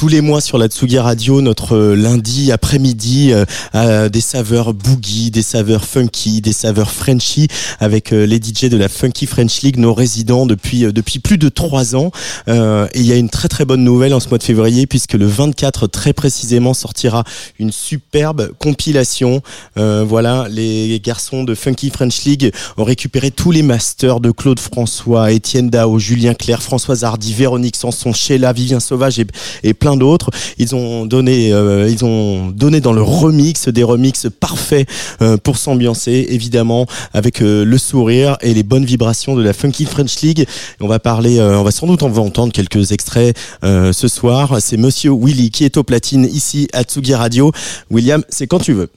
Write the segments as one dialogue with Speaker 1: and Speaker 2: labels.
Speaker 1: Tous les mois sur la Tsugi Radio, notre euh, lundi après-midi, euh, des saveurs boogie, des saveurs funky, des saveurs frenchy, avec euh, les DJ de la Funky French League, nos résidents depuis depuis plus de trois ans. et il y a une très très bonne nouvelle en ce mois de février, puisque le 24 très précisément sortira une superbe compilation. voilà, les garçons de Funky French League ont récupéré tous les masters de Claude François, Étienne Dao, Julien Clerc, Françoise Hardy, Véronique Sanson, Sheila, Vivien Sauvage et, et plein d'autres. Ils ont donné, euh, ils ont donné dans le remix des remix parfaits euh, pour s'ambiancer, évidemment, avec euh, le sourire et les bonnes vibrations de la Funky French League. On va parler, on va sans doute en entendre quelques extraits ce soir. C'est Monsieur Willy qui est au platine ici à Tsugi Radio. William, c'est quand tu veux.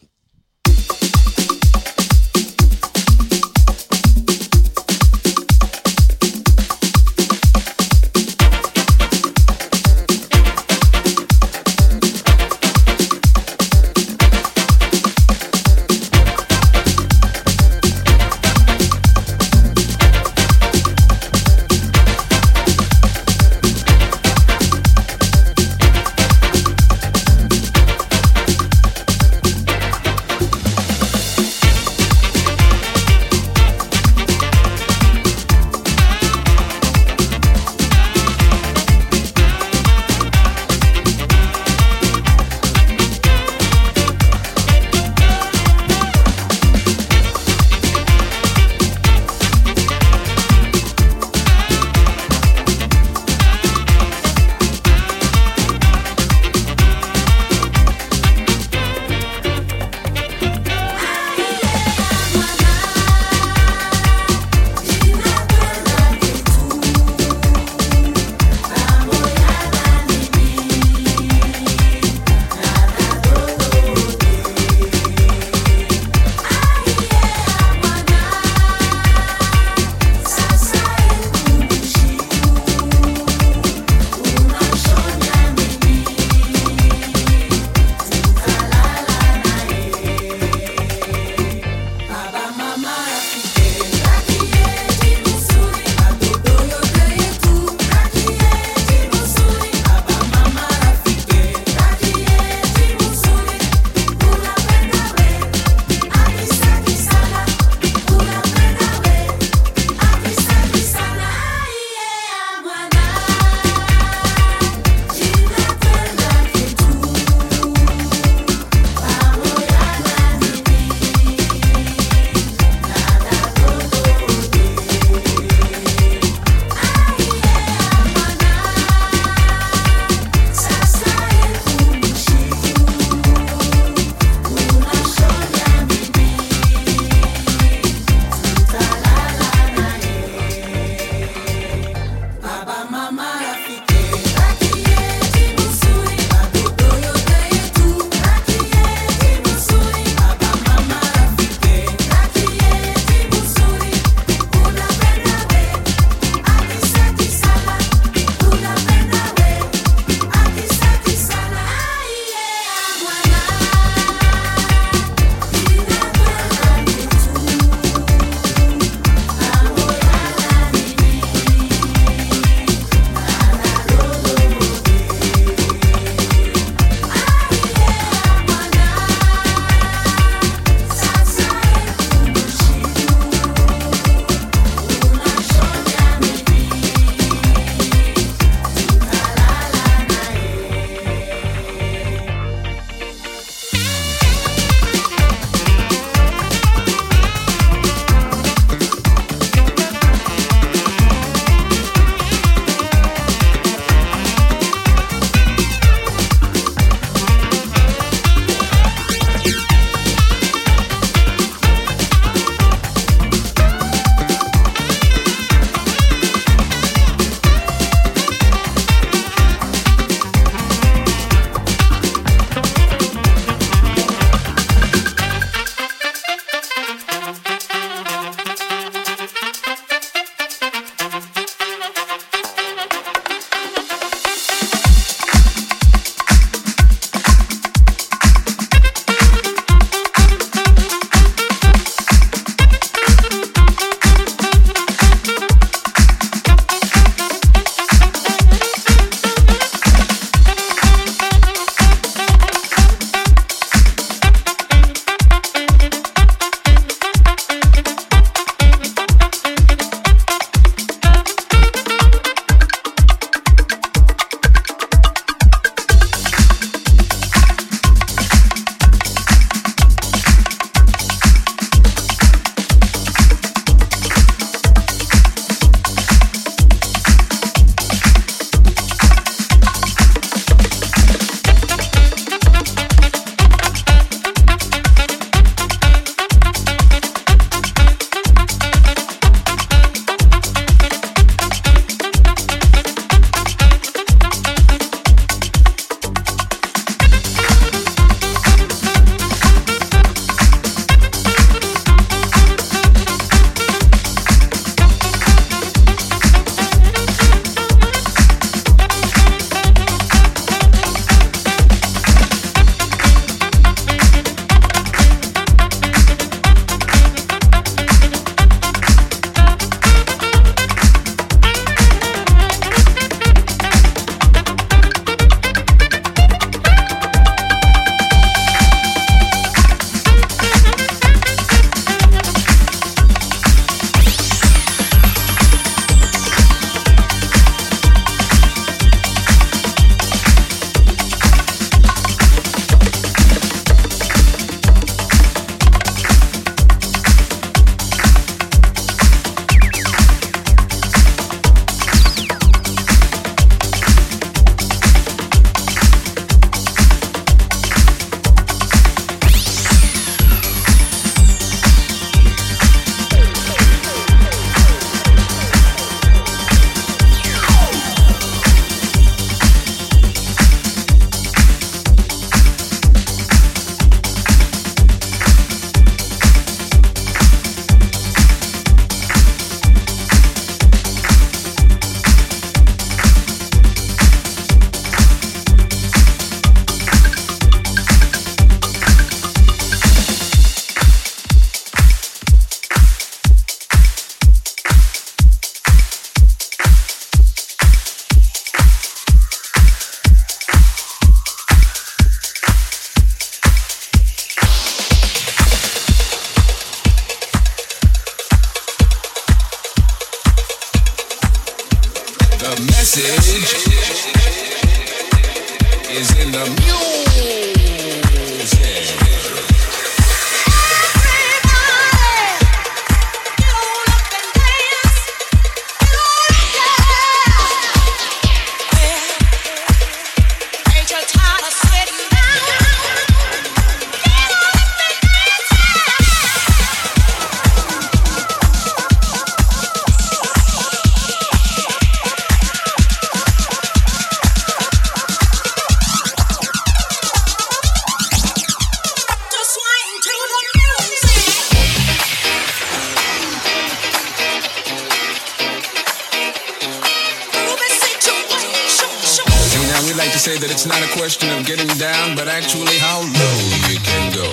Speaker 2: that it's not a question of getting down, but actually how low you can go.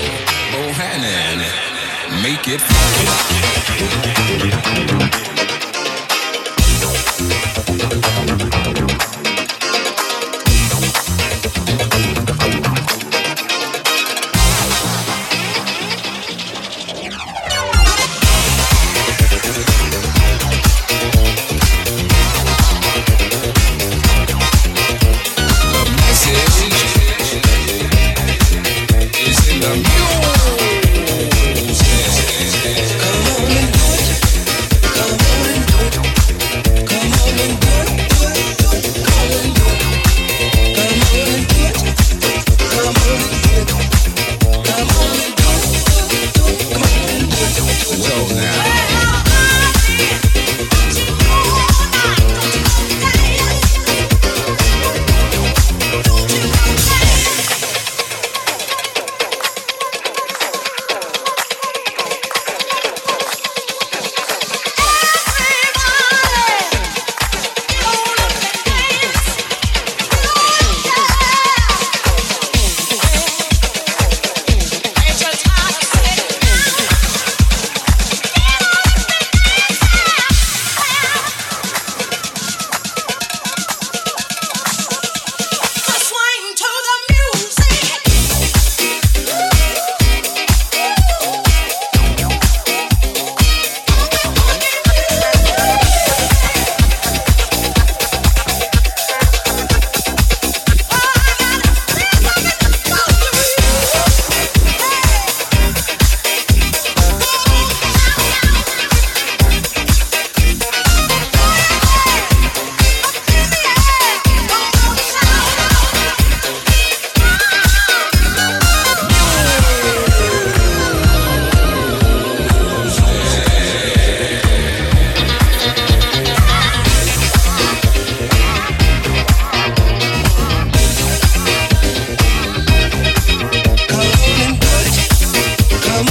Speaker 2: Bohannon, make it fun.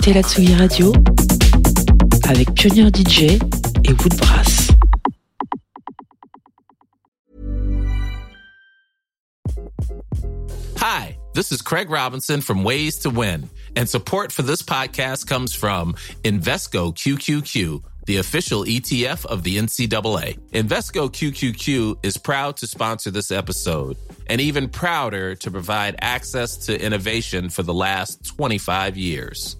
Speaker 3: écoutez la Tsugi Radio avec DJ et Woodbrass.
Speaker 4: Hi, this is Craig Robinson from Ways to Win, and support for this podcast comes from Invesco QQQ the official ETF of the NCAA. Invesco QQQ is proud to sponsor this episode and even prouder to provide access to innovation for the last 25 years.